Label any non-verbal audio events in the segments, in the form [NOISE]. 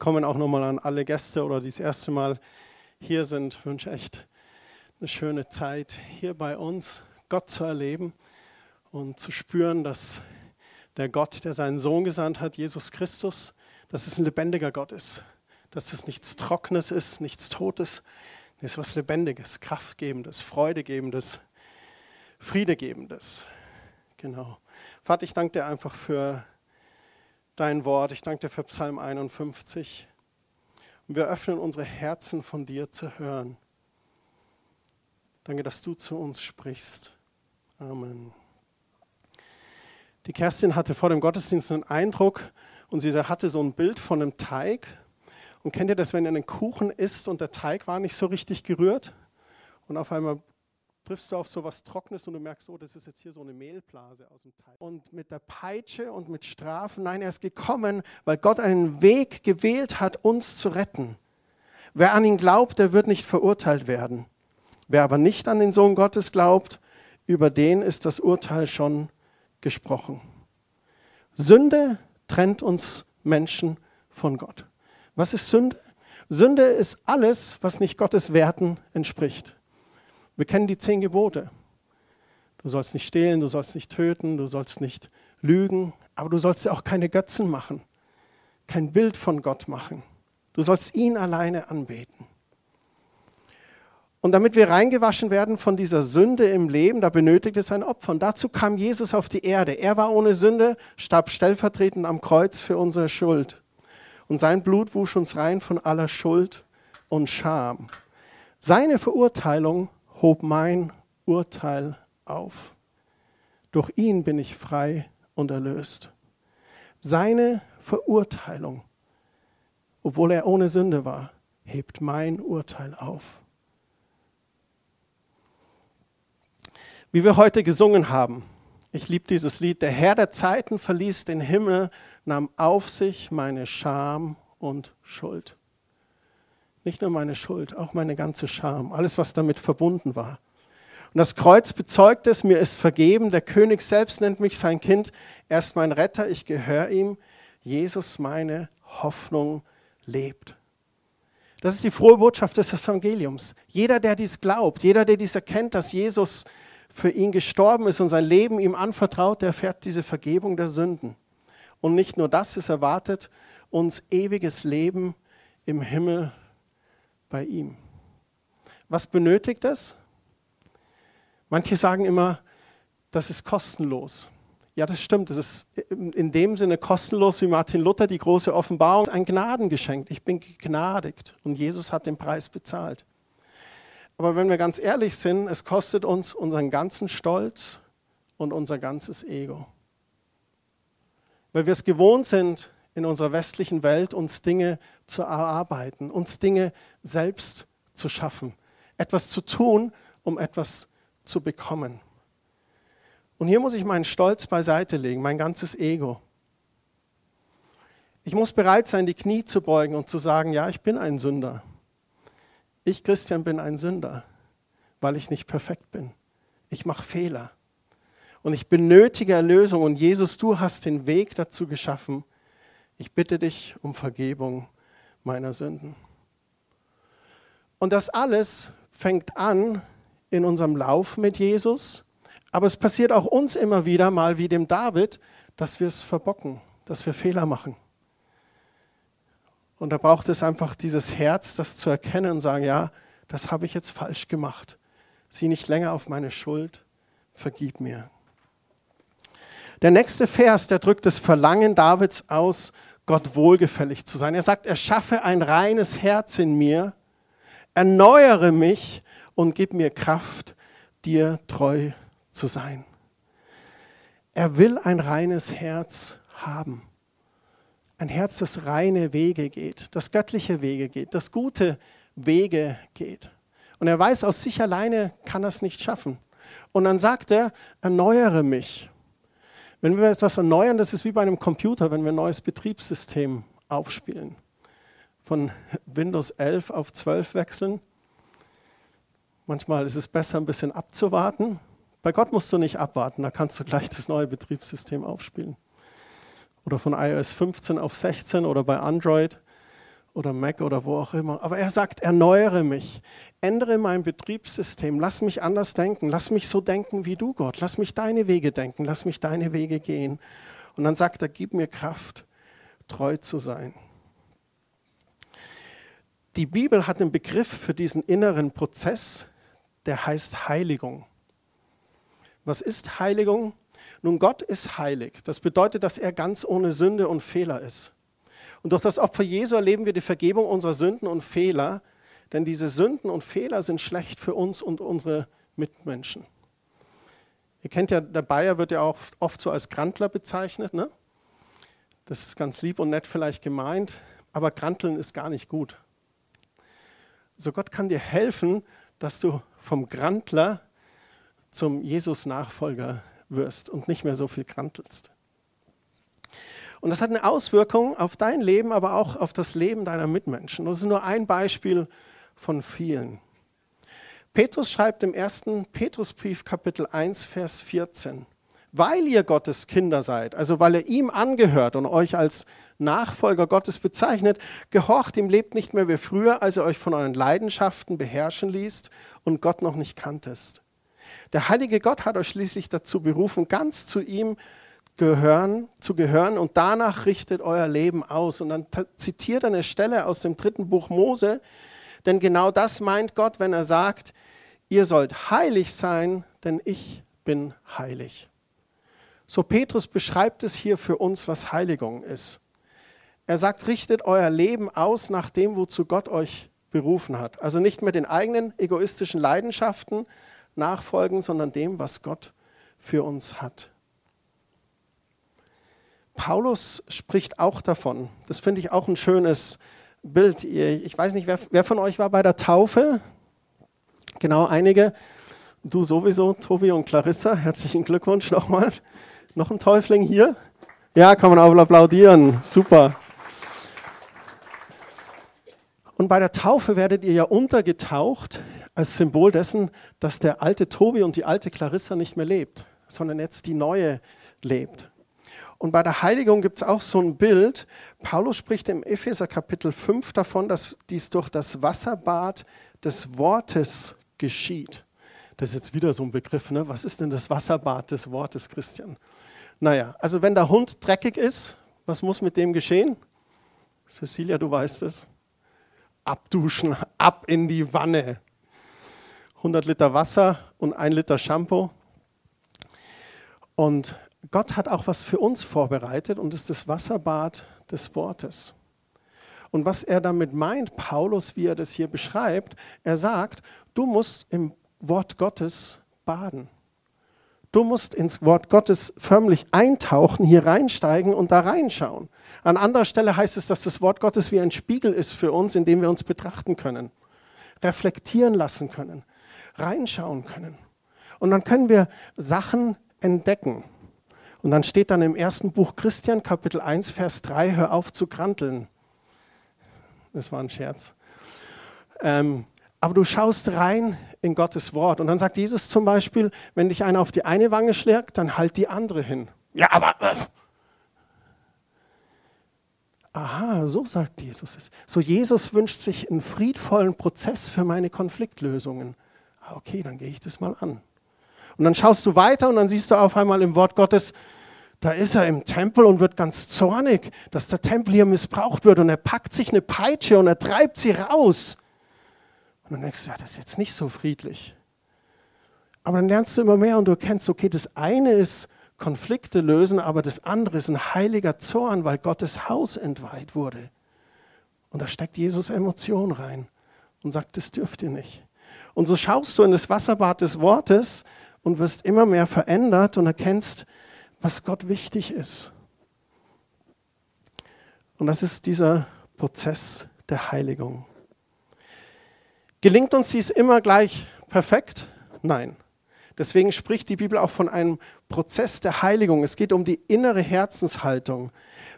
Willkommen auch nochmal an alle Gäste oder die das erste Mal hier sind. Ich wünsche echt eine schöne Zeit hier bei uns, Gott zu erleben und zu spüren, dass der Gott, der seinen Sohn gesandt hat, Jesus Christus, dass es ein lebendiger Gott ist, dass es nichts Trockenes ist, nichts Totes, es ist was Lebendiges, Kraftgebendes, Freudegebendes, Friedegebendes. Genau. Vater, ich danke dir einfach für dein Wort. Ich danke dir für Psalm 51. Und wir öffnen unsere Herzen von dir zu hören. Danke, dass du zu uns sprichst. Amen. Die Kerstin hatte vor dem Gottesdienst einen Eindruck und sie hatte so ein Bild von einem Teig. Und kennt ihr das, wenn ihr einen Kuchen isst und der Teig war nicht so richtig gerührt? Und auf einmal triffst du auf so was Trockenes und du merkst, oh, das ist jetzt hier so eine Mehlblase aus dem Teig. Und mit der Peitsche und mit Strafen, nein, er ist gekommen, weil Gott einen Weg gewählt hat, uns zu retten. Wer an ihn glaubt, der wird nicht verurteilt werden. Wer aber nicht an den Sohn Gottes glaubt, über den ist das Urteil schon gesprochen. Sünde trennt uns Menschen von Gott. Was ist Sünde? Sünde ist alles, was nicht Gottes Werten entspricht. Wir kennen die zehn Gebote. Du sollst nicht stehlen, du sollst nicht töten, du sollst nicht lügen, aber du sollst auch keine Götzen machen, kein Bild von Gott machen. Du sollst ihn alleine anbeten. Und damit wir reingewaschen werden von dieser Sünde im Leben, da benötigt es ein Opfer. Und dazu kam Jesus auf die Erde. Er war ohne Sünde, starb stellvertretend am Kreuz für unsere Schuld. Und sein Blut wusch uns rein von aller Schuld und Scham. Seine Verurteilung hob mein Urteil auf. Durch ihn bin ich frei und erlöst. Seine Verurteilung, obwohl er ohne Sünde war, hebt mein Urteil auf. Wie wir heute gesungen haben, ich liebe dieses Lied, der Herr der Zeiten verließ den Himmel, nahm auf sich meine Scham und Schuld. Nicht nur meine Schuld, auch meine ganze Scham, alles, was damit verbunden war. Und das Kreuz bezeugt es, mir ist vergeben. Der König selbst nennt mich sein Kind. Er ist mein Retter, ich gehöre ihm. Jesus, meine Hoffnung, lebt. Das ist die frohe Botschaft des Evangeliums. Jeder, der dies glaubt, jeder, der dies erkennt, dass Jesus für ihn gestorben ist und sein Leben ihm anvertraut, der erfährt diese Vergebung der Sünden. Und nicht nur das, es erwartet uns ewiges Leben im Himmel bei ihm. Was benötigt es? Manche sagen immer, das ist kostenlos. Ja, das stimmt. Es ist in dem Sinne kostenlos wie Martin Luther die große Offenbarung, ein Gnadengeschenk. Ich bin gegnadigt und Jesus hat den Preis bezahlt. Aber wenn wir ganz ehrlich sind, es kostet uns unseren ganzen Stolz und unser ganzes Ego. Weil wir es gewohnt sind, in unserer westlichen Welt, uns Dinge zu erarbeiten, uns Dinge selbst zu schaffen, etwas zu tun, um etwas zu bekommen. Und hier muss ich meinen Stolz beiseite legen, mein ganzes Ego. Ich muss bereit sein, die Knie zu beugen und zu sagen, ja, ich bin ein Sünder. Ich, Christian, bin ein Sünder, weil ich nicht perfekt bin. Ich mache Fehler. Und ich benötige Erlösung. Und Jesus, du hast den Weg dazu geschaffen, ich bitte dich um Vergebung meiner Sünden. Und das alles fängt an in unserem Lauf mit Jesus, aber es passiert auch uns immer wieder mal wie dem David, dass wir es verbocken, dass wir Fehler machen. Und da braucht es einfach dieses Herz, das zu erkennen und sagen, ja, das habe ich jetzt falsch gemacht. Sieh nicht länger auf meine Schuld, vergib mir. Der nächste Vers, der drückt das Verlangen Davids aus, Gott wohlgefällig zu sein. Er sagt, erschaffe ein reines Herz in mir, erneuere mich und gib mir Kraft, dir treu zu sein. Er will ein reines Herz haben. Ein Herz, das reine Wege geht, das göttliche Wege geht, das gute Wege geht. Und er weiß, aus sich alleine kann er es nicht schaffen. Und dann sagt er, erneuere mich. Wenn wir etwas erneuern, das ist wie bei einem Computer, wenn wir ein neues Betriebssystem aufspielen. Von Windows 11 auf 12 wechseln. Manchmal ist es besser, ein bisschen abzuwarten. Bei Gott musst du nicht abwarten, da kannst du gleich das neue Betriebssystem aufspielen. Oder von iOS 15 auf 16 oder bei Android. Oder Mac oder wo auch immer. Aber er sagt, erneuere mich, ändere mein Betriebssystem, lass mich anders denken, lass mich so denken wie du, Gott, lass mich deine Wege denken, lass mich deine Wege gehen. Und dann sagt er, gib mir Kraft, treu zu sein. Die Bibel hat einen Begriff für diesen inneren Prozess, der heißt Heiligung. Was ist Heiligung? Nun, Gott ist heilig. Das bedeutet, dass er ganz ohne Sünde und Fehler ist. Und durch das Opfer Jesu erleben wir die Vergebung unserer Sünden und Fehler, denn diese Sünden und Fehler sind schlecht für uns und unsere Mitmenschen. Ihr kennt ja, der Bayer wird ja auch oft so als Grantler bezeichnet. Ne? Das ist ganz lieb und nett vielleicht gemeint, aber Granteln ist gar nicht gut. Also Gott kann dir helfen, dass du vom Grantler zum Jesus-Nachfolger wirst und nicht mehr so viel grantelst. Und das hat eine Auswirkung auf dein Leben, aber auch auf das Leben deiner Mitmenschen. Das ist nur ein Beispiel von vielen. Petrus schreibt im ersten Petrusbrief Kapitel 1, Vers 14, weil ihr Gottes Kinder seid, also weil ihr ihm angehört und euch als Nachfolger Gottes bezeichnet, gehorcht ihm, lebt nicht mehr wie früher, als ihr euch von euren Leidenschaften beherrschen ließt und Gott noch nicht kanntest. Der heilige Gott hat euch schließlich dazu berufen, ganz zu ihm gehören, zu gehören und danach richtet euer Leben aus. Und dann zitiert er eine Stelle aus dem dritten Buch Mose, denn genau das meint Gott, wenn er sagt, ihr sollt heilig sein, denn ich bin heilig. So Petrus beschreibt es hier für uns, was Heiligung ist. Er sagt, richtet euer Leben aus nach dem, wozu Gott euch berufen hat. Also nicht mehr den eigenen egoistischen Leidenschaften nachfolgen, sondern dem, was Gott für uns hat. Paulus spricht auch davon. Das finde ich auch ein schönes Bild. Ich weiß nicht, wer, wer, von euch war bei der Taufe? Genau, einige. Du sowieso, Tobi und Clarissa. Herzlichen Glückwunsch nochmal. Noch ein Täufling hier? Ja, kann man auch applaudieren. Super. Und bei der Taufe werdet ihr ja untergetaucht als Symbol dessen, dass der alte Tobi und die alte Clarissa nicht mehr lebt, sondern jetzt die neue lebt. Und bei der Heiligung gibt es auch so ein Bild. Paulus spricht im Epheser Kapitel 5 davon, dass dies durch das Wasserbad des Wortes geschieht. Das ist jetzt wieder so ein Begriff. Ne? Was ist denn das Wasserbad des Wortes, Christian? Naja, also wenn der Hund dreckig ist, was muss mit dem geschehen? Cecilia, du weißt es. Abduschen, ab in die Wanne. 100 Liter Wasser und ein Liter Shampoo. Und Gott hat auch was für uns vorbereitet und ist das Wasserbad des Wortes. Und was er damit meint, Paulus, wie er das hier beschreibt, er sagt, du musst im Wort Gottes baden. Du musst ins Wort Gottes förmlich eintauchen, hier reinsteigen und da reinschauen. An anderer Stelle heißt es, dass das Wort Gottes wie ein Spiegel ist für uns, in dem wir uns betrachten können, reflektieren lassen können, reinschauen können. Und dann können wir Sachen entdecken. Und dann steht dann im ersten Buch Christian, Kapitel 1, Vers 3, hör auf zu kranteln. Das war ein Scherz. Ähm, aber du schaust rein in Gottes Wort. Und dann sagt Jesus zum Beispiel, wenn dich einer auf die eine Wange schlägt, dann halt die andere hin. Ja, aber... Äh. Aha, so sagt Jesus es. So Jesus wünscht sich einen friedvollen Prozess für meine Konfliktlösungen. Ah, okay, dann gehe ich das mal an. Und dann schaust du weiter und dann siehst du auf einmal im Wort Gottes, da ist er im Tempel und wird ganz zornig, dass der Tempel hier missbraucht wird und er packt sich eine Peitsche und er treibt sie raus. Und dann denkst du, ja, das ist jetzt nicht so friedlich. Aber dann lernst du immer mehr und du erkennst, okay, das eine ist Konflikte lösen, aber das andere ist ein heiliger Zorn, weil Gottes Haus entweiht wurde. Und da steckt Jesus Emotion rein und sagt, das dürft ihr nicht. Und so schaust du in das Wasserbad des Wortes und wirst immer mehr verändert und erkennst, was Gott wichtig ist. Und das ist dieser Prozess der Heiligung. Gelingt uns dies immer gleich perfekt? Nein. Deswegen spricht die Bibel auch von einem Prozess der Heiligung. Es geht um die innere Herzenshaltung.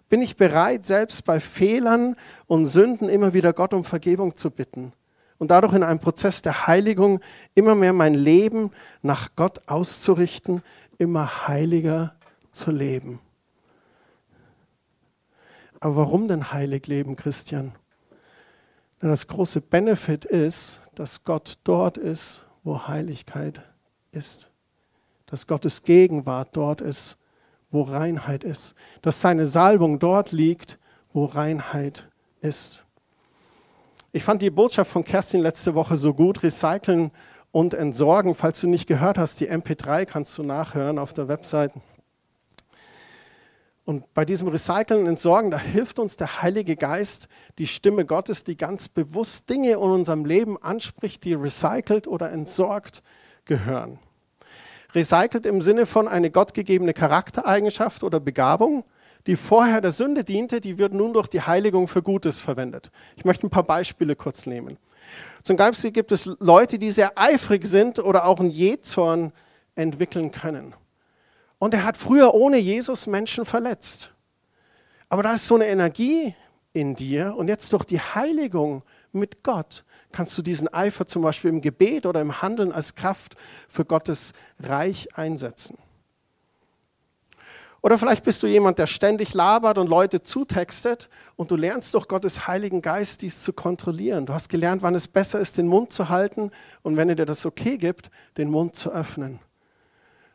Bin ich bereit, selbst bei Fehlern und Sünden immer wieder Gott um Vergebung zu bitten? Und dadurch in einem Prozess der Heiligung immer mehr mein Leben nach Gott auszurichten, immer heiliger zu leben. Aber warum denn heilig leben, Christian? Das große Benefit ist, dass Gott dort ist, wo Heiligkeit ist. Dass Gottes Gegenwart dort ist, wo Reinheit ist. Dass seine Salbung dort liegt, wo Reinheit ist. Ich fand die Botschaft von Kerstin letzte Woche so gut, recyceln und entsorgen. Falls du nicht gehört hast, die MP3 kannst du nachhören auf der Website. Und bei diesem Recyceln und Entsorgen, da hilft uns der Heilige Geist, die Stimme Gottes, die ganz bewusst Dinge in unserem Leben anspricht, die recycelt oder entsorgt gehören. Recycelt im Sinne von eine gottgegebene Charaktereigenschaft oder Begabung, die vorher der Sünde diente, die wird nun durch die Heiligung für Gutes verwendet. Ich möchte ein paar Beispiele kurz nehmen. Zum Beispiel gibt es Leute, die sehr eifrig sind oder auch einen Jezorn entwickeln können. Und er hat früher ohne Jesus Menschen verletzt. Aber da ist so eine Energie in dir und jetzt durch die Heiligung mit Gott kannst du diesen Eifer zum Beispiel im Gebet oder im Handeln als Kraft für Gottes Reich einsetzen. Oder vielleicht bist du jemand, der ständig labert und Leute zutextet und du lernst durch Gottes Heiligen Geist dies zu kontrollieren. Du hast gelernt, wann es besser ist, den Mund zu halten und wenn er dir das okay gibt, den Mund zu öffnen.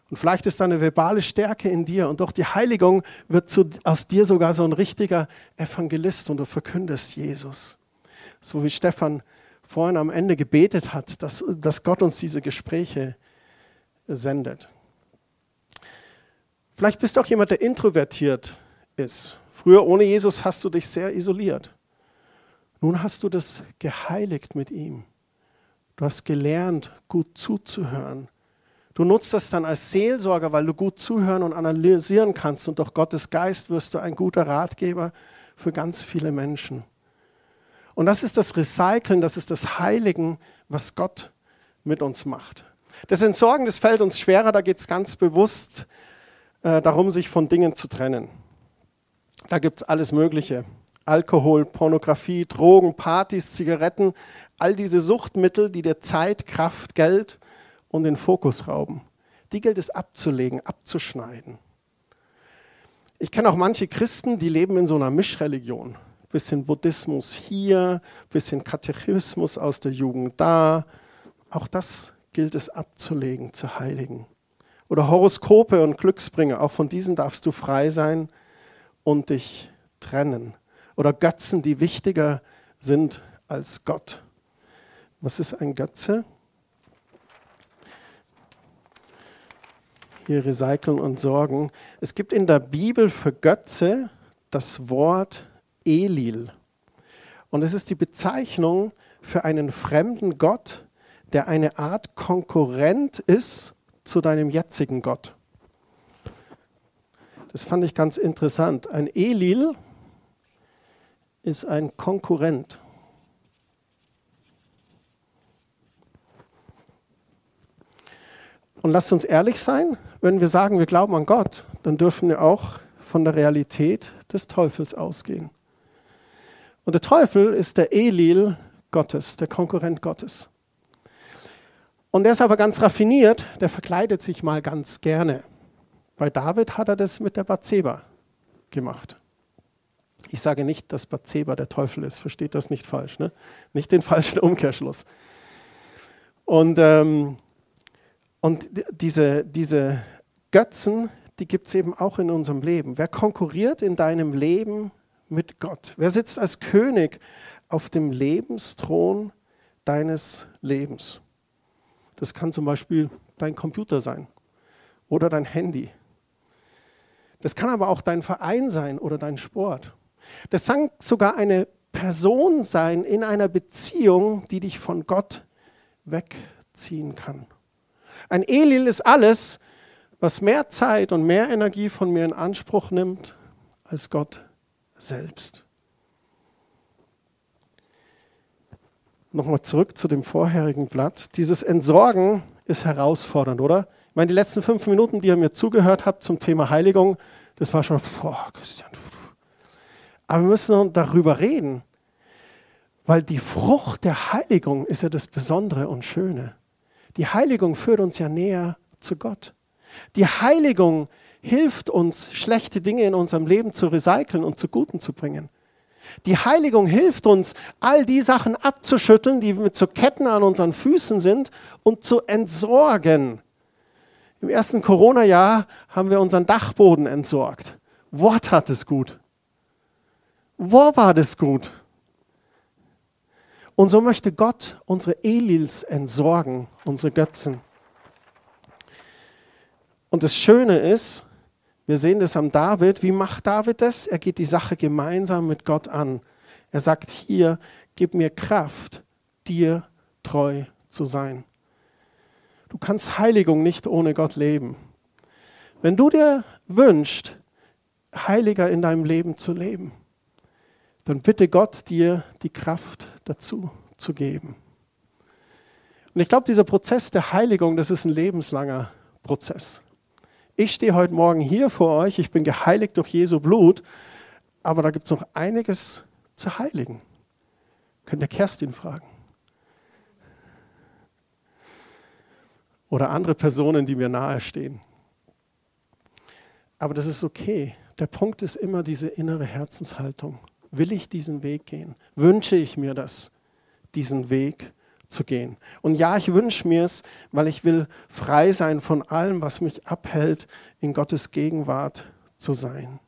Und vielleicht ist da eine verbale Stärke in dir und durch die Heiligung wird zu, aus dir sogar so ein richtiger Evangelist und du verkündest Jesus. So wie Stefan vorhin am Ende gebetet hat, dass, dass Gott uns diese Gespräche sendet. Vielleicht bist du auch jemand, der introvertiert ist. Früher ohne Jesus hast du dich sehr isoliert. Nun hast du das geheiligt mit ihm. Du hast gelernt, gut zuzuhören. Du nutzt das dann als Seelsorger, weil du gut zuhören und analysieren kannst. Und durch Gottes Geist wirst du ein guter Ratgeber für ganz viele Menschen. Und das ist das Recyceln, das ist das Heiligen, was Gott mit uns macht. Das Entsorgen, das fällt uns schwerer, da geht es ganz bewusst äh, darum, sich von Dingen zu trennen. Da gibt es alles Mögliche. Alkohol, Pornografie, Drogen, Partys, Zigaretten, all diese Suchtmittel, die dir Zeit, Kraft, Geld und den Fokus rauben. Die gilt es abzulegen, abzuschneiden. Ich kenne auch manche Christen, die leben in so einer Mischreligion. Bisschen Buddhismus hier, bisschen Katechismus aus der Jugend da. Auch das gilt es abzulegen, zu heiligen. Oder Horoskope und Glücksbringer, auch von diesen darfst du frei sein und dich trennen. Oder Götzen, die wichtiger sind als Gott. Was ist ein Götze? Hier recyceln und sorgen. Es gibt in der Bibel für Götze das Wort Elil. Und es ist die Bezeichnung für einen fremden Gott, der eine Art Konkurrent ist zu deinem jetzigen Gott. Das fand ich ganz interessant. Ein Elil ist ein Konkurrent. Und lasst uns ehrlich sein, wenn wir sagen, wir glauben an Gott, dann dürfen wir auch von der Realität des Teufels ausgehen. Und der Teufel ist der Elil Gottes, der Konkurrent Gottes. Und der ist aber ganz raffiniert, der verkleidet sich mal ganz gerne. Bei David hat er das mit der Bathseba gemacht. Ich sage nicht, dass Bathseba der Teufel ist, versteht das nicht falsch, ne? nicht den falschen Umkehrschluss. Und, ähm, und diese, diese Götzen, die gibt es eben auch in unserem Leben. Wer konkurriert in deinem Leben mit Gott? Wer sitzt als König auf dem Lebensthron deines Lebens? Das kann zum Beispiel dein Computer sein oder dein Handy. Das kann aber auch dein Verein sein oder dein Sport. Das kann sogar eine Person sein in einer Beziehung, die dich von Gott wegziehen kann. Ein Elil ist alles, was mehr Zeit und mehr Energie von mir in Anspruch nimmt als Gott selbst. Nochmal zurück zu dem vorherigen Blatt. Dieses Entsorgen ist herausfordernd, oder? Ich meine, die letzten fünf Minuten, die ihr mir zugehört habt zum Thema Heiligung, das war schon, boah, Christian. Aber wir müssen darüber reden, weil die Frucht der Heiligung ist ja das Besondere und Schöne. Die Heiligung führt uns ja näher zu Gott. Die Heiligung hilft uns, schlechte Dinge in unserem Leben zu recyceln und zu Guten zu bringen. Die Heiligung hilft uns, all die Sachen abzuschütteln, die mit so Ketten an unseren Füßen sind und zu entsorgen. Im ersten Corona-Jahr haben wir unseren Dachboden entsorgt. Wort hat es gut. Wo war das gut? Und so möchte Gott unsere Elils entsorgen, unsere Götzen. Und das Schöne ist, wir sehen das am David. Wie macht David das? Er geht die Sache gemeinsam mit Gott an. Er sagt hier, gib mir Kraft, dir treu zu sein. Du kannst Heiligung nicht ohne Gott leben. Wenn du dir wünschst, heiliger in deinem Leben zu leben, dann bitte Gott dir die Kraft dazu zu geben. Und ich glaube, dieser Prozess der Heiligung, das ist ein lebenslanger Prozess. Ich stehe heute Morgen hier vor euch, ich bin geheiligt durch Jesu Blut, aber da gibt es noch einiges zu heiligen. Könnt ihr Kerstin fragen? Oder andere Personen, die mir nahestehen. Aber das ist okay. Der Punkt ist immer diese innere Herzenshaltung. Will ich diesen Weg gehen? Wünsche ich mir das, diesen Weg zu gehen. Und ja, ich wünsche mir es, weil ich will frei sein von allem, was mich abhält, in Gottes Gegenwart zu sein.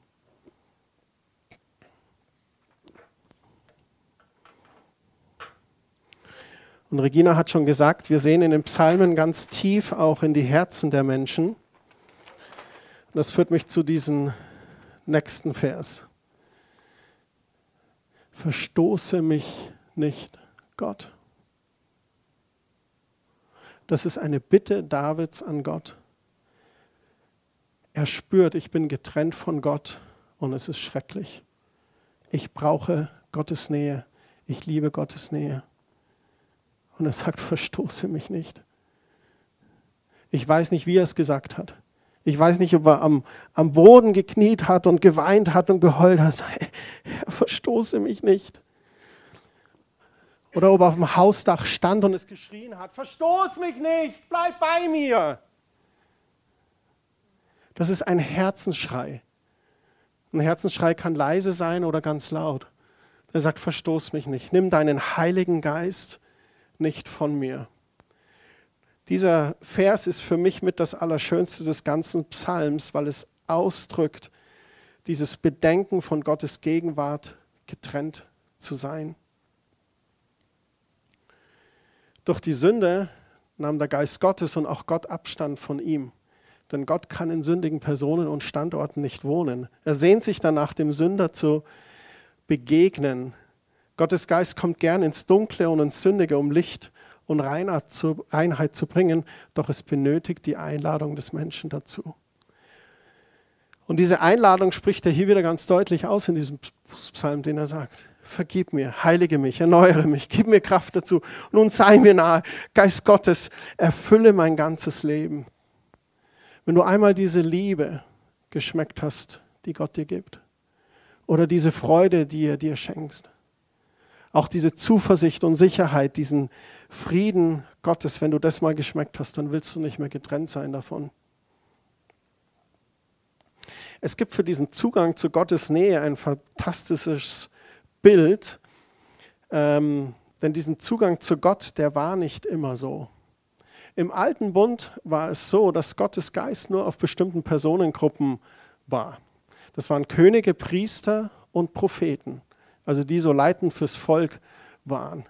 Und Regina hat schon gesagt, wir sehen in den Psalmen ganz tief auch in die Herzen der Menschen. Und das führt mich zu diesem nächsten Vers. Verstoße mich nicht, Gott. Das ist eine Bitte Davids an Gott. Er spürt, ich bin getrennt von Gott und es ist schrecklich. Ich brauche Gottes Nähe. Ich liebe Gottes Nähe. Und er sagt, [LAUGHS] verstoße mich nicht. Ich weiß nicht, wie er es gesagt hat. Ich weiß nicht, ob er am, am Boden gekniet hat und geweint hat und geheult hat. [LAUGHS] Er verstoße mich nicht. Oder ob er auf dem Hausdach stand und es geschrien hat, verstoß mich nicht, bleib bei mir. Das ist ein Herzensschrei. Ein Herzensschrei kann leise sein oder ganz laut. Er sagt, verstoß mich nicht, nimm deinen Heiligen Geist nicht von mir. Dieser Vers ist für mich mit das Allerschönste des ganzen Psalms, weil es ausdrückt, dieses Bedenken von Gottes Gegenwart getrennt zu sein. Durch die Sünde nahm der Geist Gottes und auch Gott Abstand von ihm. Denn Gott kann in sündigen Personen und Standorten nicht wohnen. Er sehnt sich danach, dem Sünder zu begegnen. Gottes Geist kommt gern ins Dunkle und ins Sündige, um Licht und Reinheit zu bringen, doch es benötigt die Einladung des Menschen dazu. Und diese Einladung spricht er hier wieder ganz deutlich aus in diesem Psalm, den er sagt vergib mir, heilige mich, erneuere mich, gib mir Kraft dazu. Nun sei mir nahe, Geist Gottes, erfülle mein ganzes Leben. Wenn du einmal diese Liebe geschmeckt hast, die Gott dir gibt, oder diese Freude, die er dir schenkst, auch diese Zuversicht und Sicherheit, diesen Frieden Gottes, wenn du das mal geschmeckt hast, dann willst du nicht mehr getrennt sein davon. Es gibt für diesen Zugang zu Gottes Nähe ein fantastisches Bild, ähm, denn diesen Zugang zu Gott, der war nicht immer so. Im alten Bund war es so, dass Gottes Geist nur auf bestimmten Personengruppen war. Das waren Könige, Priester und Propheten, also die so leitend fürs Volk waren.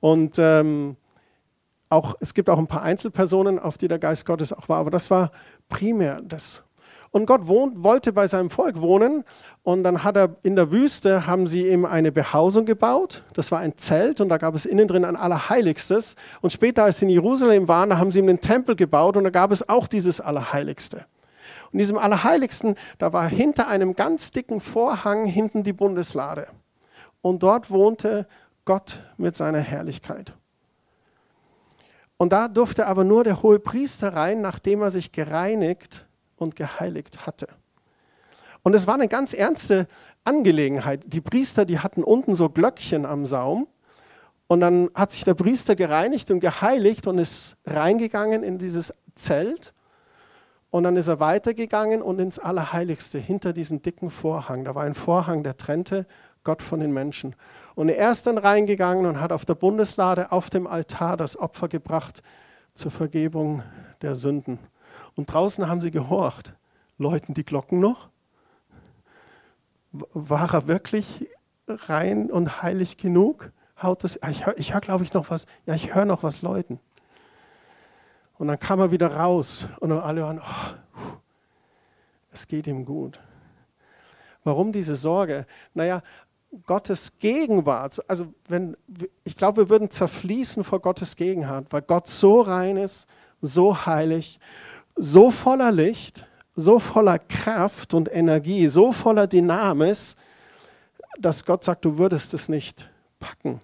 Und ähm, auch, es gibt auch ein paar Einzelpersonen, auf die der Geist Gottes auch war, aber das war primär das. Und Gott wohnt, wollte bei seinem Volk wohnen. Und dann hat er in der Wüste, haben sie ihm eine Behausung gebaut. Das war ein Zelt und da gab es innen drin ein Allerheiligstes. Und später, als sie in Jerusalem waren, da haben sie ihm den Tempel gebaut und da gab es auch dieses Allerheiligste. Und in diesem Allerheiligsten, da war hinter einem ganz dicken Vorhang hinten die Bundeslade. Und dort wohnte Gott mit seiner Herrlichkeit. Und da durfte aber nur der hohe Priester rein, nachdem er sich gereinigt und geheiligt hatte. Und es war eine ganz ernste Angelegenheit. Die Priester, die hatten unten so Glöckchen am Saum. Und dann hat sich der Priester gereinigt und geheiligt und ist reingegangen in dieses Zelt. Und dann ist er weitergegangen und ins Allerheiligste, hinter diesen dicken Vorhang. Da war ein Vorhang, der trennte Gott von den Menschen. Und er ist dann reingegangen und hat auf der Bundeslade auf dem Altar das Opfer gebracht zur Vergebung der Sünden. Und draußen haben sie gehorcht. Läuten die Glocken noch? War er wirklich rein und heilig genug? Haut das, ich höre, hör, glaube ich, noch was. Ja, ich höre noch was läuten. Und dann kam er wieder raus und alle waren, oh, es geht ihm gut. Warum diese Sorge? Naja, Gottes Gegenwart, also wenn, ich glaube, wir würden zerfließen vor Gottes Gegenwart, weil Gott so rein ist, so heilig, so voller Licht, so voller Kraft und Energie, so voller Dynamis, dass Gott sagt, du würdest es nicht packen.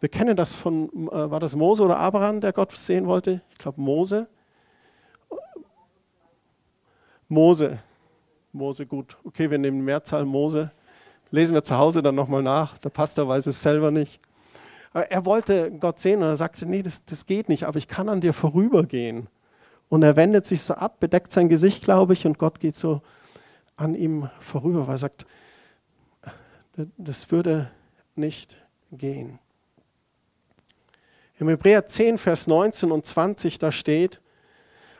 Wir kennen das von, äh, war das Mose oder Abraham, der Gott sehen wollte? Ich glaube Mose. Mose. Mose, gut. Okay, wir nehmen Mehrzahl Mose. Lesen wir zu Hause dann nochmal nach. Der Pastor weiß es selber nicht. Aber er wollte Gott sehen und er sagte, nee, das, das geht nicht, aber ich kann an dir vorübergehen. Und er wendet sich so ab, bedeckt sein Gesicht, glaube ich, und Gott geht so an ihm vorüber, weil er sagt, das würde nicht gehen. Im Hebräer 10, Vers 19 und 20, da steht,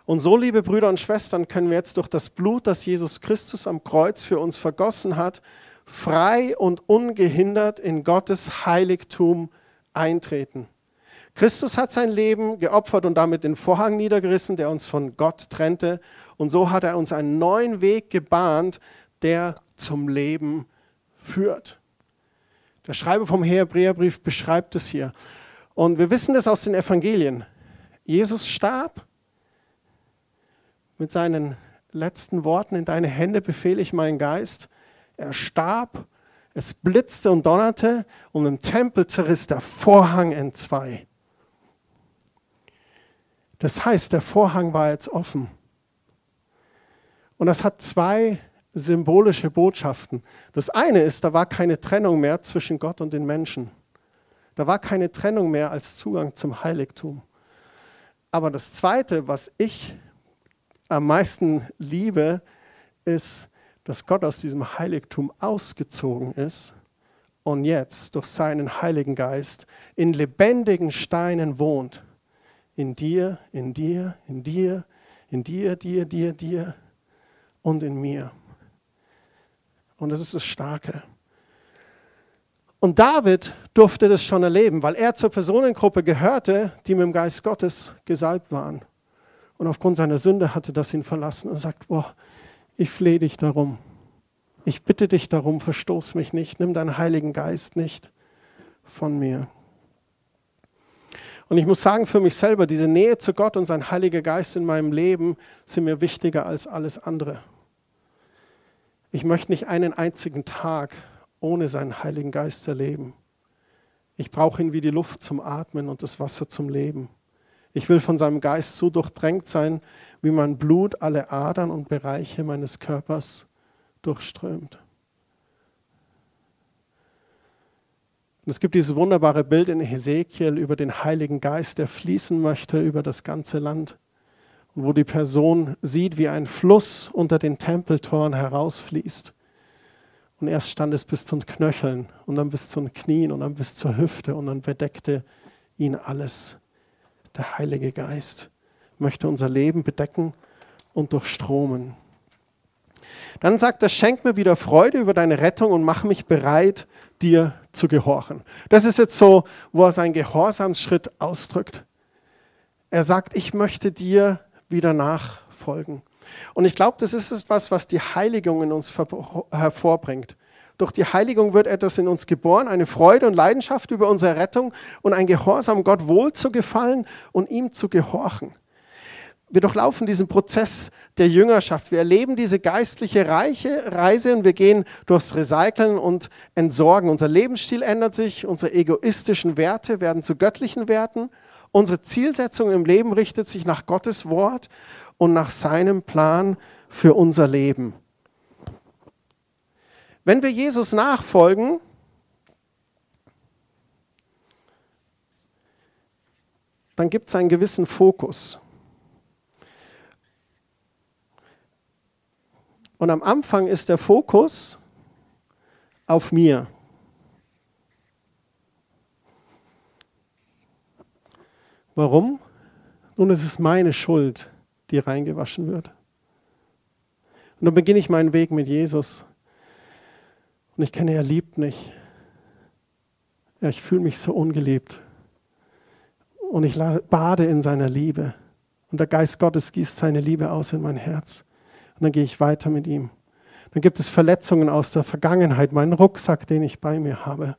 und so, liebe Brüder und Schwestern, können wir jetzt durch das Blut, das Jesus Christus am Kreuz für uns vergossen hat, frei und ungehindert in Gottes Heiligtum eintreten. Christus hat sein Leben geopfert und damit den Vorhang niedergerissen, der uns von Gott trennte. Und so hat er uns einen neuen Weg gebahnt, der zum Leben führt. Der Schreiber vom Hebräerbrief beschreibt es hier. Und wir wissen das aus den Evangelien. Jesus starb mit seinen letzten Worten, in deine Hände befehle ich meinen Geist. Er starb, es blitzte und donnerte und im Tempel zerriss der Vorhang in zwei. Das heißt, der Vorhang war jetzt offen. Und das hat zwei symbolische Botschaften. Das eine ist, da war keine Trennung mehr zwischen Gott und den Menschen. Da war keine Trennung mehr als Zugang zum Heiligtum. Aber das Zweite, was ich am meisten liebe, ist, dass Gott aus diesem Heiligtum ausgezogen ist und jetzt durch seinen Heiligen Geist in lebendigen Steinen wohnt. In dir, in dir, in dir, in dir, dir, dir, dir und in mir. Und das ist das Starke. Und David durfte das schon erleben, weil er zur Personengruppe gehörte, die mit dem Geist Gottes gesalbt waren. Und aufgrund seiner Sünde hatte das ihn verlassen und sagt, boah, ich flehe dich darum. Ich bitte dich darum, verstoß mich nicht, nimm deinen Heiligen Geist nicht von mir. Und ich muss sagen, für mich selber, diese Nähe zu Gott und sein Heiliger Geist in meinem Leben sind mir wichtiger als alles andere. Ich möchte nicht einen einzigen Tag ohne seinen Heiligen Geist erleben. Ich brauche ihn wie die Luft zum Atmen und das Wasser zum Leben. Ich will von seinem Geist so durchdrängt sein, wie mein Blut alle Adern und Bereiche meines Körpers durchströmt. Und es gibt dieses wunderbare Bild in Hesekiel über den Heiligen Geist, der fließen möchte über das ganze Land. Und wo die Person sieht, wie ein Fluss unter den Tempeltoren herausfließt. Und erst stand es bis zu den Knöcheln und dann bis zu den Knien und dann bis zur Hüfte und dann bedeckte ihn alles. Der Heilige Geist möchte unser Leben bedecken und durchstromen. Dann sagt er, schenk mir wieder Freude über deine Rettung und mach mich bereit, dir zu gehorchen. Das ist jetzt so, wo er seinen Gehorsamsschritt ausdrückt. Er sagt, ich möchte dir wieder nachfolgen. Und ich glaube, das ist etwas, was die Heiligung in uns hervorbringt. Durch die Heiligung wird etwas in uns geboren, eine Freude und Leidenschaft über unsere Rettung und ein Gehorsam, Gott wohl zu gefallen und ihm zu gehorchen. Wir durchlaufen diesen Prozess der Jüngerschaft. Wir erleben diese geistliche Reiche, Reise und wir gehen durchs Recyceln und Entsorgen. Unser Lebensstil ändert sich, unsere egoistischen Werte werden zu göttlichen Werten. Unsere Zielsetzung im Leben richtet sich nach Gottes Wort und nach seinem Plan für unser Leben. Wenn wir Jesus nachfolgen, dann gibt es einen gewissen Fokus. Und am Anfang ist der Fokus auf mir. Warum? Nun, es ist meine Schuld, die reingewaschen wird. Und dann beginne ich meinen Weg mit Jesus. Und ich kenne, er liebt mich. Ja, ich fühle mich so ungeliebt. Und ich bade in seiner Liebe. Und der Geist Gottes gießt seine Liebe aus in mein Herz. Und dann gehe ich weiter mit ihm. Dann gibt es Verletzungen aus der Vergangenheit, meinen Rucksack, den ich bei mir habe.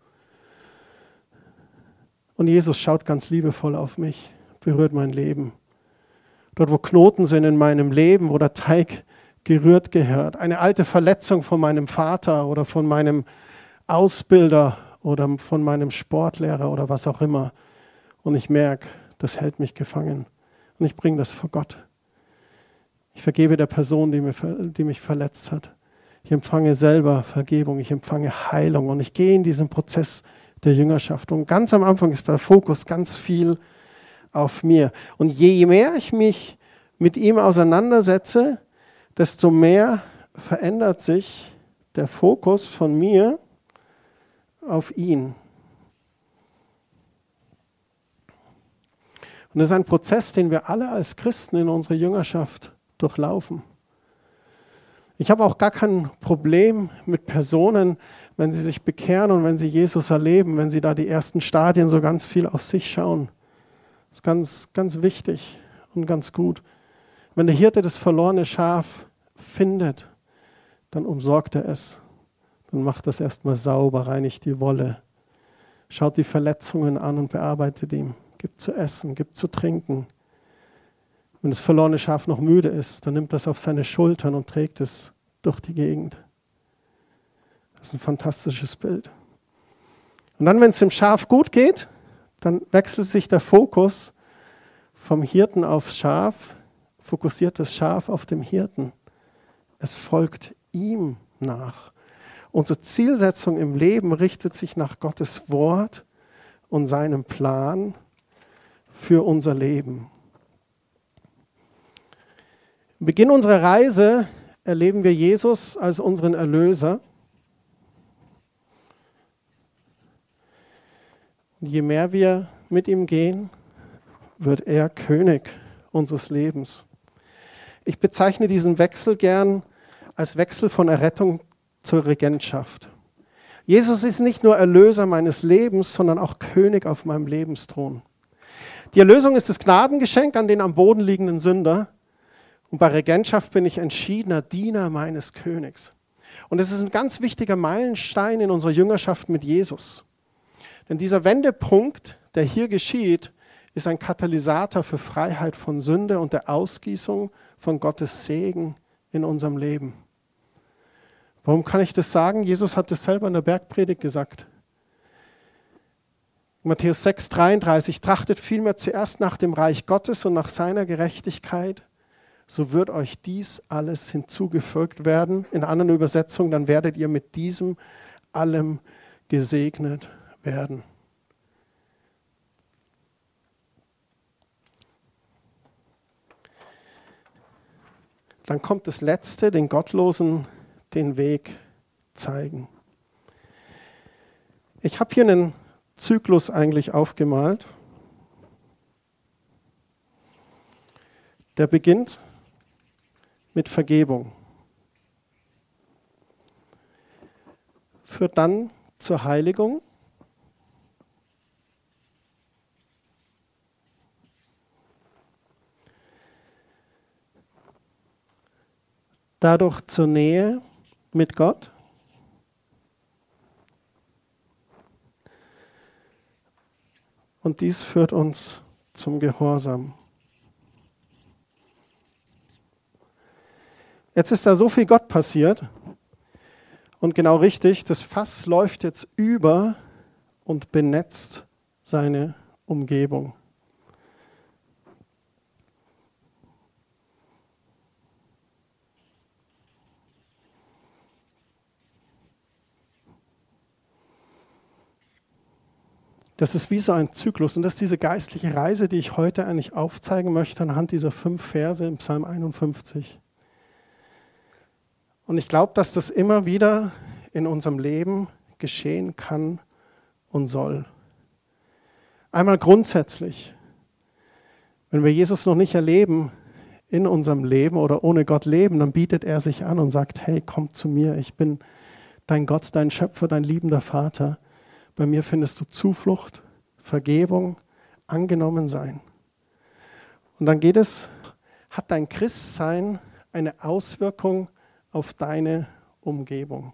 Und Jesus schaut ganz liebevoll auf mich, berührt mein Leben. Dort, wo Knoten sind in meinem Leben, wo der Teig gerührt gehört, eine alte Verletzung von meinem Vater oder von meinem Ausbilder oder von meinem Sportlehrer oder was auch immer. Und ich merke, das hält mich gefangen. Und ich bringe das vor Gott. Ich vergebe der Person, die, mir, die mich verletzt hat. Ich empfange selber Vergebung, ich empfange Heilung und ich gehe in diesen Prozess der Jüngerschaft. Und ganz am Anfang ist der Fokus ganz viel auf mir. Und je mehr ich mich mit ihm auseinandersetze, desto mehr verändert sich der Fokus von mir auf ihn. Und das ist ein Prozess, den wir alle als Christen in unserer Jüngerschaft durchlaufen. Ich habe auch gar kein Problem mit Personen, wenn sie sich bekehren und wenn sie Jesus erleben, wenn sie da die ersten Stadien so ganz viel auf sich schauen. Das ist ganz, ganz wichtig und ganz gut. Wenn der Hirte das verlorene Schaf findet, dann umsorgt er es. Dann macht das erstmal sauber, reinigt die Wolle, schaut die Verletzungen an und bearbeitet ihm, gibt zu essen, gibt zu trinken, wenn das verlorene Schaf noch müde ist, dann nimmt das auf seine Schultern und trägt es durch die Gegend. Das ist ein fantastisches Bild. Und dann, wenn es dem Schaf gut geht, dann wechselt sich der Fokus vom Hirten aufs Schaf, fokussiert das Schaf auf dem Hirten. Es folgt ihm nach. Unsere Zielsetzung im Leben richtet sich nach Gottes Wort und seinem Plan für unser Leben. Im Beginn unserer Reise erleben wir Jesus als unseren Erlöser. Und je mehr wir mit ihm gehen, wird er König unseres Lebens. Ich bezeichne diesen Wechsel gern als Wechsel von Errettung zur Regentschaft. Jesus ist nicht nur Erlöser meines Lebens, sondern auch König auf meinem Lebensthron. Die Erlösung ist das Gnadengeschenk an den am Boden liegenden Sünder. Und bei Regentschaft bin ich entschiedener Diener meines Königs. Und es ist ein ganz wichtiger Meilenstein in unserer Jüngerschaft mit Jesus. Denn dieser Wendepunkt, der hier geschieht, ist ein Katalysator für Freiheit von Sünde und der Ausgießung von Gottes Segen in unserem Leben. Warum kann ich das sagen? Jesus hat es selber in der Bergpredigt gesagt. Matthäus 6, 33, trachtet vielmehr zuerst nach dem Reich Gottes und nach seiner Gerechtigkeit so wird euch dies alles hinzugefügt werden. In anderen Übersetzungen, dann werdet ihr mit diesem allem gesegnet werden. Dann kommt das Letzte, den Gottlosen den Weg zeigen. Ich habe hier einen Zyklus eigentlich aufgemalt. Der beginnt mit Vergebung. Führt dann zur Heiligung. Dadurch zur Nähe mit Gott. Und dies führt uns zum Gehorsam. Jetzt ist da so viel Gott passiert und genau richtig, das Fass läuft jetzt über und benetzt seine Umgebung. Das ist wie so ein Zyklus und das ist diese geistliche Reise, die ich heute eigentlich aufzeigen möchte anhand dieser fünf Verse im Psalm 51. Und ich glaube, dass das immer wieder in unserem Leben geschehen kann und soll. Einmal grundsätzlich. Wenn wir Jesus noch nicht erleben in unserem Leben oder ohne Gott leben, dann bietet er sich an und sagt, hey, komm zu mir, ich bin dein Gott, dein Schöpfer, dein liebender Vater. Bei mir findest du Zuflucht, Vergebung, angenommen sein. Und dann geht es, hat dein Christsein eine Auswirkung auf deine Umgebung?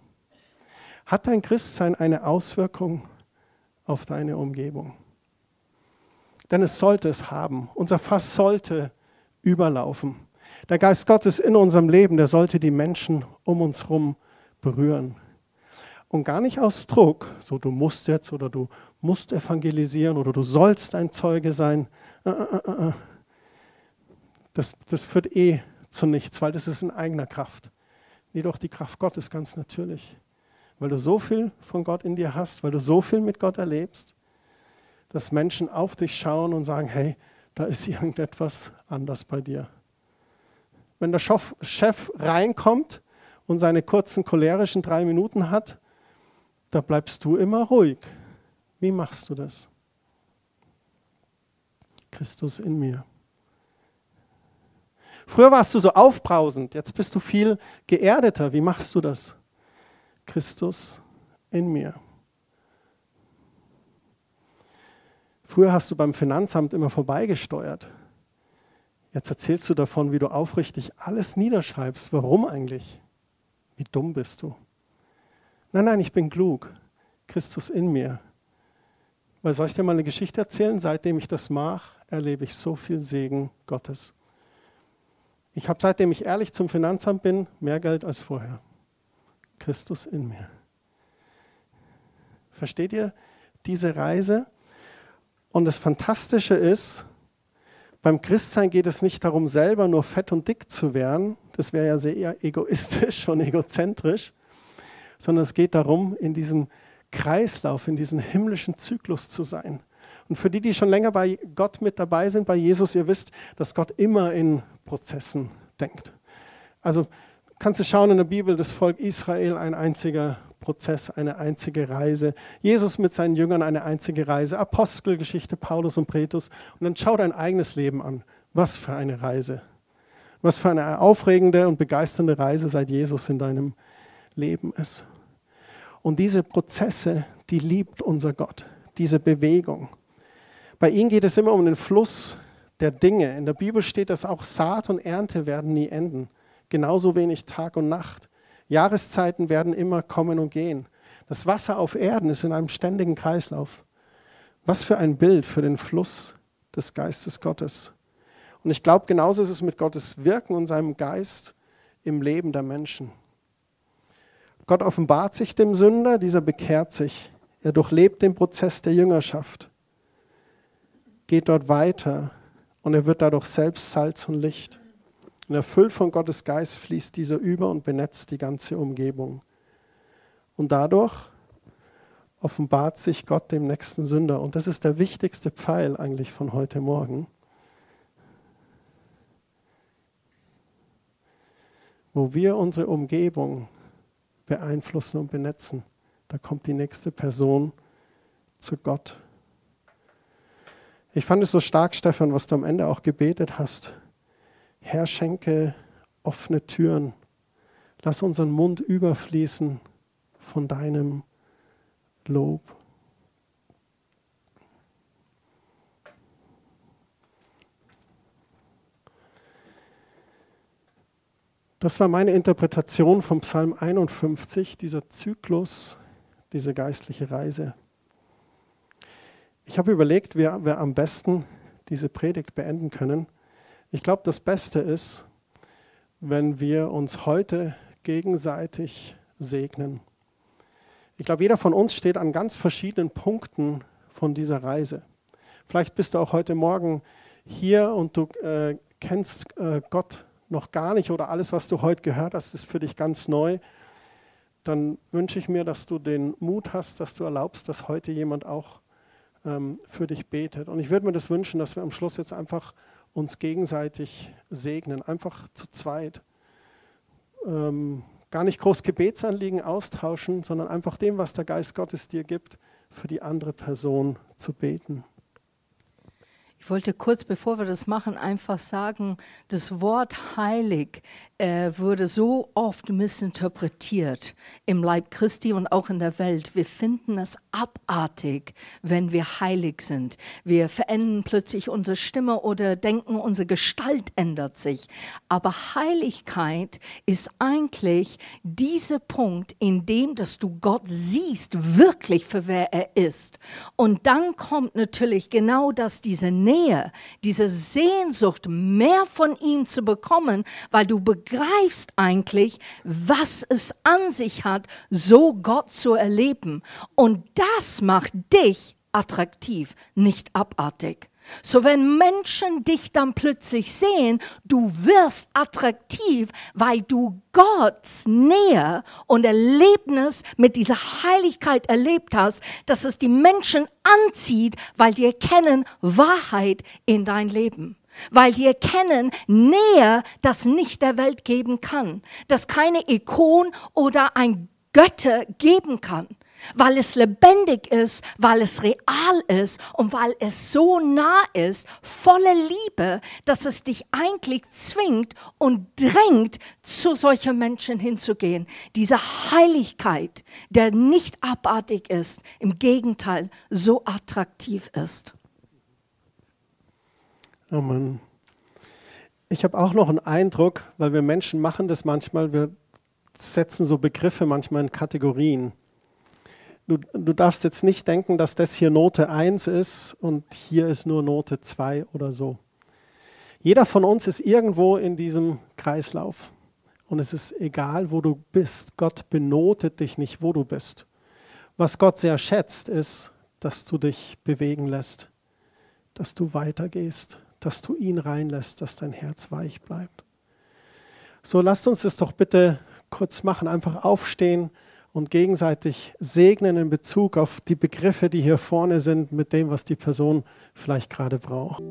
Hat dein Christsein eine Auswirkung auf deine Umgebung? Denn es sollte es haben. Unser Fass sollte überlaufen. Der Geist Gottes in unserem Leben, der sollte die Menschen um uns herum berühren. Und gar nicht aus Druck, so du musst jetzt oder du musst evangelisieren oder du sollst ein Zeuge sein. Äh, äh, äh, das, das führt eh zu nichts, weil das ist in eigener Kraft. Jedoch die Kraft Gottes ganz natürlich. Weil du so viel von Gott in dir hast, weil du so viel mit Gott erlebst, dass Menschen auf dich schauen und sagen, hey, da ist [LAUGHS] irgendetwas anders bei dir. Wenn der Chef reinkommt und seine kurzen cholerischen drei Minuten hat, da bleibst du immer ruhig. Wie machst du das? Christus in mir. Früher warst du so aufbrausend, jetzt bist du viel geerdeter. Wie machst du das? Christus in mir. Früher hast du beim Finanzamt immer vorbeigesteuert. Jetzt erzählst du davon, wie du aufrichtig alles niederschreibst. Warum eigentlich? Wie dumm bist du? Nein, nein, ich bin klug. Christus in mir. Weil soll ich dir mal eine Geschichte erzählen? Seitdem ich das mache, erlebe ich so viel Segen Gottes. Ich habe seitdem ich ehrlich zum Finanzamt bin, mehr Geld als vorher. Christus in mir. Versteht ihr diese Reise? Und das Fantastische ist, beim Christsein geht es nicht darum, selber nur fett und dick zu werden. Das wäre ja sehr egoistisch [LAUGHS] und egozentrisch. Sondern es geht darum, in diesem Kreislauf, in diesem himmlischen Zyklus zu sein. Und für die, die schon länger bei Gott mit dabei sind, bei Jesus, ihr wisst, dass Gott immer in Prozessen denkt. Also kannst du schauen in der Bibel, das Volk Israel ein einziger Prozess, eine einzige Reise. Jesus mit seinen Jüngern eine einzige Reise. Apostelgeschichte, Paulus und Petrus. Und dann schau dein eigenes Leben an. Was für eine Reise. Was für eine aufregende und begeisternde Reise seit Jesus in deinem Leben ist. Und diese Prozesse, die liebt unser Gott. Diese Bewegung. Bei ihm geht es immer um den Fluss der Dinge. In der Bibel steht, dass auch Saat und Ernte werden nie enden. Genauso wenig Tag und Nacht. Jahreszeiten werden immer kommen und gehen. Das Wasser auf Erden ist in einem ständigen Kreislauf. Was für ein Bild für den Fluss des Geistes Gottes. Und ich glaube, genauso ist es mit Gottes Wirken und seinem Geist im Leben der Menschen. Gott offenbart sich dem Sünder, dieser bekehrt sich. Er durchlebt den Prozess der Jüngerschaft geht dort weiter und er wird dadurch selbst Salz und Licht. Und erfüllt von Gottes Geist fließt dieser über und benetzt die ganze Umgebung. Und dadurch offenbart sich Gott dem nächsten Sünder. Und das ist der wichtigste Pfeil eigentlich von heute Morgen. Wo wir unsere Umgebung beeinflussen und benetzen, da kommt die nächste Person zu Gott. Ich fand es so stark, Stefan, was du am Ende auch gebetet hast. Herr, schenke offene Türen. Lass unseren Mund überfließen von deinem Lob. Das war meine Interpretation vom Psalm 51, dieser Zyklus, diese geistliche Reise. Ich habe überlegt, wie wir am besten diese Predigt beenden können. Ich glaube, das Beste ist, wenn wir uns heute gegenseitig segnen. Ich glaube, jeder von uns steht an ganz verschiedenen Punkten von dieser Reise. Vielleicht bist du auch heute Morgen hier und du äh, kennst äh, Gott noch gar nicht oder alles, was du heute gehört hast, ist für dich ganz neu. Dann wünsche ich mir, dass du den Mut hast, dass du erlaubst, dass heute jemand auch ähm, für dich betet. Und ich würde mir das wünschen, dass wir am Schluss jetzt einfach uns gegenseitig segnen, einfach zu zweit. Ähm, gar nicht groß Gebetsanliegen austauschen, sondern einfach dem, was der Geist Gottes dir gibt, für die andere Person zu beten. Ich wollte kurz, bevor wir das machen, einfach sagen, das Wort heilig äh, wurde so oft missinterpretiert im Leib Christi und auch in der Welt. Wir finden es abartig, wenn wir heilig sind. Wir verändern plötzlich unsere Stimme oder denken, unsere Gestalt ändert sich. Aber Heiligkeit ist eigentlich dieser Punkt, in dem, dass du Gott siehst, wirklich für wer er ist. Und dann kommt natürlich genau das, diese Nähe, diese Sehnsucht, mehr von ihm zu bekommen, weil du begreifst eigentlich, was es an sich hat, so Gott zu erleben. Und das macht dich attraktiv, nicht abartig. So wenn Menschen dich dann plötzlich sehen, du wirst attraktiv, weil du Gottes Nähe und Erlebnis mit dieser Heiligkeit erlebt hast, dass es die Menschen anzieht, weil die erkennen Wahrheit in dein Leben. Weil die erkennen Nähe, das nicht der Welt geben kann, das keine Ikon oder ein Götter geben kann weil es lebendig ist, weil es real ist und weil es so nah ist, voller Liebe, dass es dich eigentlich zwingt und drängt, zu solchen Menschen hinzugehen. Diese Heiligkeit, der nicht abartig ist, im Gegenteil so attraktiv ist. Oh Mann. Ich habe auch noch einen Eindruck, weil wir Menschen machen das manchmal, wir setzen so Begriffe manchmal in Kategorien du, du darfst jetzt nicht denken, dass das hier Note 1 ist und hier ist nur Note 2 oder so. Jeder von uns ist irgendwo in diesem Kreislauf. Und es ist egal, wo du bist. Gott benotet dich nicht, wo du bist. Was Gott sehr schätzt, ist, dass du dich bewegen lässt, dass du weitergehst, dass du ihn reinlässt, dass dein Herz weich bleibt. So, lasst uns das doch bitte kurz machen. Einfach aufstehen und gegenseitig segnen in Bezug auf die Begriffe, die hier vorne sind, mit dem, was die Person vielleicht gerade braucht.